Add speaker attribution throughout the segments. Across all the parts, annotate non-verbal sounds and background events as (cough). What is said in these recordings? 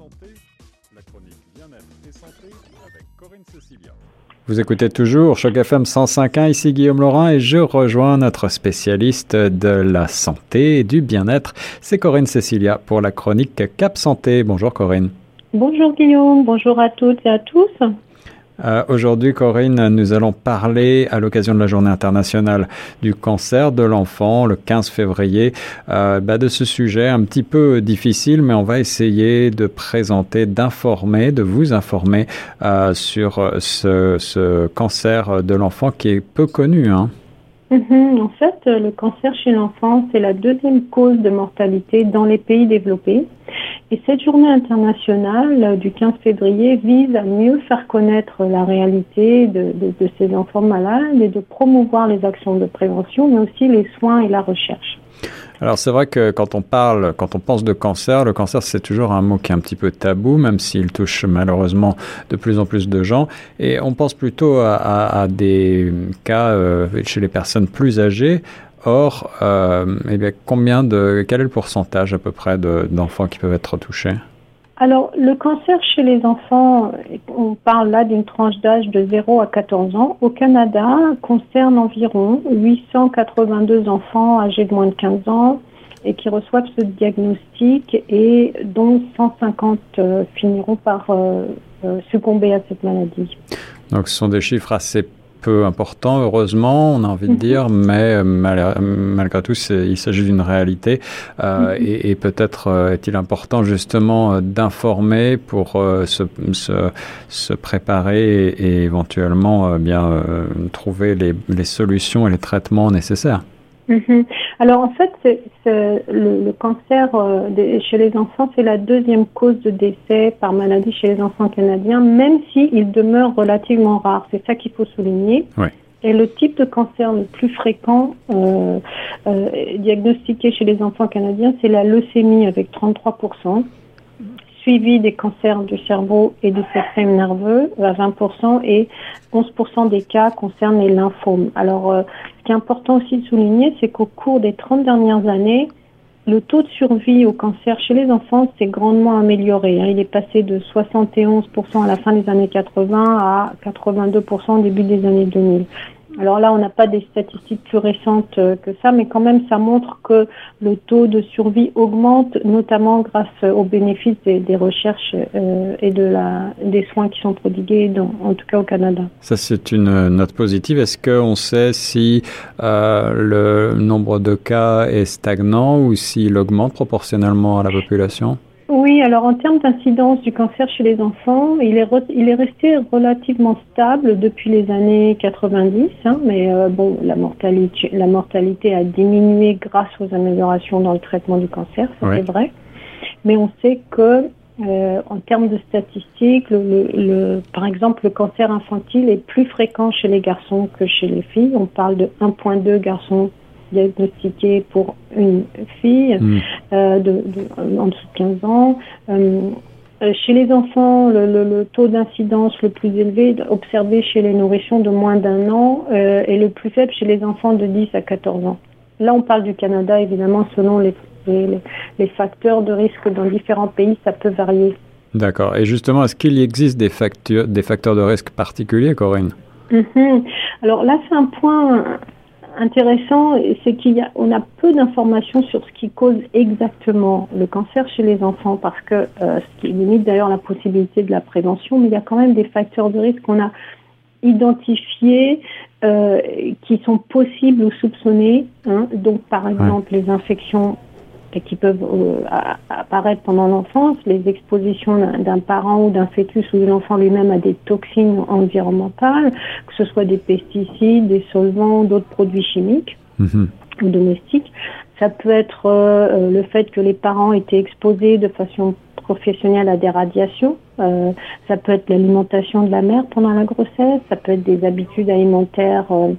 Speaker 1: Santé, la chronique bien-être et santé avec Corinne Cecilia. Vous écoutez toujours Choc FM 105.1, ici Guillaume Laurent et je rejoins notre spécialiste de la santé et du bien-être, c'est Corinne Cecilia pour la chronique Cap Santé. Bonjour Corinne.
Speaker 2: Bonjour Guillaume, bonjour à toutes et à tous.
Speaker 1: Euh, Aujourd'hui, Corinne, nous allons parler à l'occasion de la Journée internationale du cancer de l'enfant, le 15 février, euh, bah, de ce sujet un petit peu difficile, mais on va essayer de présenter, d'informer, de vous informer euh, sur ce, ce, cancer de l'enfant qui est peu connu. Hein.
Speaker 2: Mm-hmm. En fait, le cancer chez l'enfant, c'est la deuxième cause de mortalité dans les pays développés. Et cette journée internationale du 15 février vise à mieux faire connaître la réalité de, ces enfants malades et de promouvoir les actions de prévention, mais aussi les soins et la recherche.
Speaker 1: Alors c'est vrai que quand on parle, quand on pense de cancer, le cancer c'est toujours un mot qui est un petit peu tabou, même s'il touche malheureusement de plus en plus de gens. Et on pense plutôt à des cas euh, chez les personnes plus âgées. Or, euh, eh bien, combien de, quel est le pourcentage à peu près d'enfants qui peuvent être touchés?
Speaker 2: Alors, le cancer chez les enfants, on parle là d'une tranche d'âge de 0 à 14 ans. Au Canada, concerne environ 882 enfants âgés de moins de 15 ans et qui reçoivent ce diagnostic et dont 150 euh, finiront par euh, euh, succomber à cette maladie.
Speaker 1: Donc, ce sont des chiffres assez peu important, heureusement, on a envie de dire, (laughs) mais mal, malgré tout, il s'agit d'une réalité. Euh, mm -hmm. Et, et peut-être euh, est-il important justement euh, d'informer pour euh, se, se, se, préparer et, et éventuellement euh, bien trouver les, les solutions et les traitements nécessaires.
Speaker 2: Mmh. Alors en fait, le, le, cancer euh, chez les enfants, c'est la deuxième cause de décès par maladie chez les enfants canadiens, même s'il si demeure relativement rare. C'est ça qu'il faut souligner. Et le type de cancer le plus fréquent euh, euh, diagnostiqué chez les enfants canadiens, c'est la leucémie avec 33% suivi des cancers du cerveau et du système nerveux à 20% et 11% des cas concernent les lymphomes. Alors, ce qui est important aussi de souligner, c'est qu'au cours des 30 dernières années, le taux de survie au cancer chez les enfants s'est grandement amélioré. Hein. Il est passé de 71% à la fin des années 80 à 82% au début des années 2000. Alors là, on n'a pas des statistiques plus récentes euh, que ça, mais quand même, ça montre que le taux de survie augmente, notamment grâce aux bénéfices des, recherches euh, et de la, des soins qui sont prodigués, dans, en tout cas au Canada.
Speaker 1: Ça, c'est une note positive. Est-ce qu'on sait si euh, le nombre de cas est stagnant ou s'il augmente proportionnellement à la population?
Speaker 2: Oui, alors en termes d'incidence du cancer chez les enfants, il est, il est resté relativement stable depuis les années 90, hein, mais euh, bon, la mortalité, la mortalité a diminué grâce aux améliorations dans le traitement du cancer, ça c'est vrai. Mais on sait que euh, en termes de statistiques, le, le, le, par exemple, le cancer infantile est plus fréquent chez les garçons que chez les filles. On parle de 1,2 garçons diagnostiqué pour une fille mmh. euh, de, de, en dessous de 15 ans. Euh, chez les enfants, le, le, le taux d'incidence le plus élevé observé chez les nourrissons de moins d'un an euh, est le plus faible chez les enfants de 10 à 14 ans. Là, on parle du Canada, évidemment, selon les, les, les facteurs de risque dans différents pays, ça peut varier.
Speaker 1: D'accord. Et justement, est-ce qu'il existe des, facteurs, des facteurs de risque particuliers, Corinne?
Speaker 2: Mmh. Alors là, c'est un point intéressant, c'est qu'il y a, on a peu d'informations sur ce qui cause exactement le cancer chez les enfants, parce que euh, ce qui limite d'ailleurs la possibilité de la prévention, mais il y a quand même des facteurs de risque qu'on a identifiés euh, qui sont possibles ou soupçonnés. Hein, donc par exemple ouais. les infections qui peuvent euh, apparaître pendant l'enfance, les expositions d'un parent ou d'un fœtus ou de l'enfant lui-même à des toxines environnementales, que ce soit des pesticides, des solvants, d'autres produits chimiques mmh. ou domestiques. Ça peut être euh, le fait que les parents étaient exposés de façon professionnelle à des radiations. Euh, ça peut être l'alimentation de la mère pendant la grossesse. Ça peut être des habitudes alimentaires euh,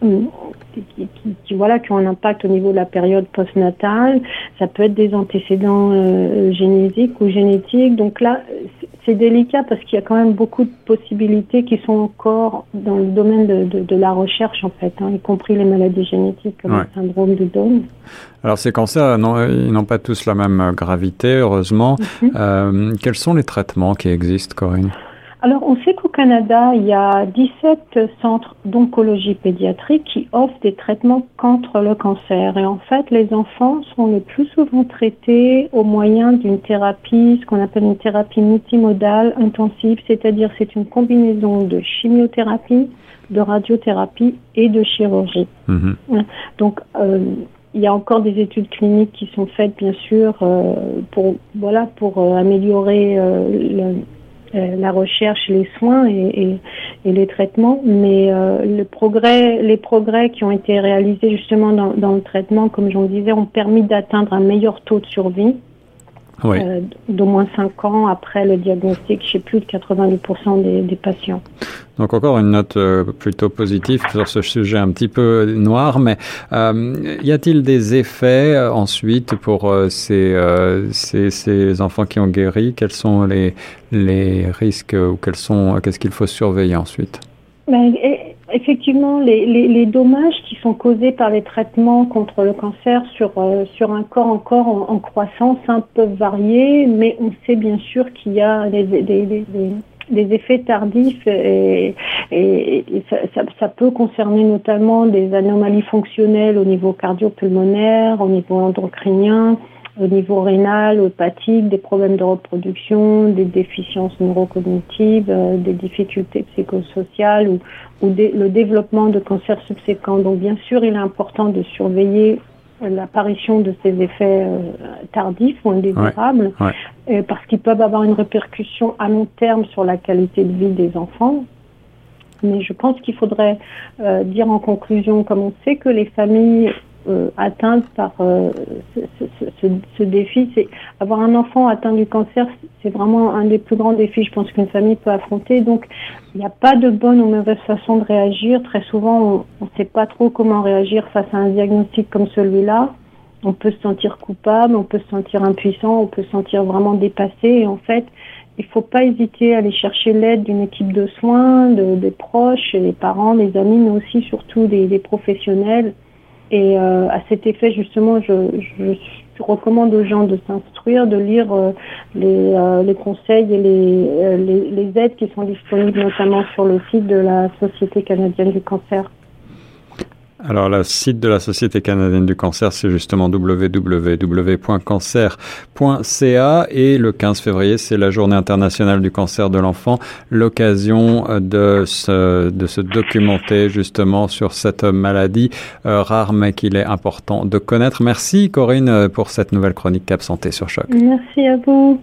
Speaker 2: qui, qui, qui, voilà, qui ont un impact au niveau de la période postnatale. Ça peut être des antécédents euh, génétiques ou génétiques. Donc là, c'est délicat parce qu'il y a quand même beaucoup de possibilités qui sont encore dans le domaine de, de, la recherche, en fait, hein, y compris les maladies génétiques comme le syndrome de Down.
Speaker 1: Alors ces cancers, ils n'ont pas tous la même gravité, heureusement. Mhm. Euh, quels sont les traitements qui existent, Corinne?
Speaker 2: Alors, on sait qu'au Canada, il y a 17 centres d'oncologie pédiatrique qui offrent des traitements contre le cancer. Et en fait, les enfants sont le plus souvent traités au moyen d'une thérapie, ce qu'on appelle une thérapie multimodale intensive, c'est-à-dire c'est une combinaison de chimiothérapie, de radiothérapie et de chirurgie. Mhm. Donc, euh, il y a encore des études cliniques qui sont faites, bien sûr, euh, pour voilà pour euh, améliorer le la recherche, les soins et, les traitements, mais euh, le progrès, les progrès qui ont été réalisés justement dans, dans le traitement, comme j'en disais, ont permis d'atteindre un meilleur taux de survie. Euh, d'au moins 5 ans après le diagnostic chez plus de 90% des, des, patients.
Speaker 1: Donc encore une note euh, plutôt positive sur ce sujet un petit peu noir, mais euh, y a-t-il des effets euh, ensuite pour ces, ces, ces, enfants qui ont guéri? Quels sont les, les risques ou quels sont qu'est-ce qu'il faut surveiller ensuite?
Speaker 2: Ben, Effectivement, les, les, dommages qui sont causés par les traitements contre le cancer sur, sur un corps encore en, croissance hein, peuvent varier, mais on sait bien sûr qu'il y a des, des effets tardifs et, et, ça, ça, ça, peut concerner notamment des anomalies fonctionnelles au niveau cardio-pulmonaire, au niveau endocrinien, au niveau rénal, hépatique, des problèmes de reproduction, des déficiences neurocognitives, euh, des difficultés psychosociales ou, ou le développement de cancers subséquents. Donc bien sûr, il est important de surveiller l'apparition de ces effets euh, tardifs ou indésirables euh, parce qu'ils peuvent avoir une répercussion à long terme sur la qualité de vie des enfants. Mais je pense qu'il faudrait dire en conclusion, comme on sait que les familles euh, atteinte par euh, ce, défi. C'est avoir un enfant atteint du cancer, c'est vraiment un des plus grands défis, je pense qu'une famille peut affronter. Donc, il n'y a pas de bonne ou mauvaise façon de réagir. Très souvent, on ne sait pas trop comment réagir face à un diagnostic comme celui-là. On peut se sentir coupable, on peut se sentir impuissant, on peut se sentir vraiment dépassé. Et en fait, il ne faut pas hésiter à aller chercher l'aide d'une équipe de soins, de, des proches, des parents, des amis, mais aussi surtout des, des professionnels et euh, à cet effet, justement, je, je, recommande aux gens de s'instruire, de lire euh, les, euh, les, conseils et les, les, aides qui sont disponibles notamment sur le site de la Société canadienne du cancer.
Speaker 1: Alors, le site de la Société canadienne du cancer, c'est justement www.cancer.ca et le 15 février, c'est la journée internationale du cancer de l'enfant, l'occasion de se, de se documenter justement sur cette maladie euh, rare mais qu'il est important de connaître. Merci Corinne pour cette nouvelle chronique Cap Santé sur Choc.
Speaker 2: Merci à vous.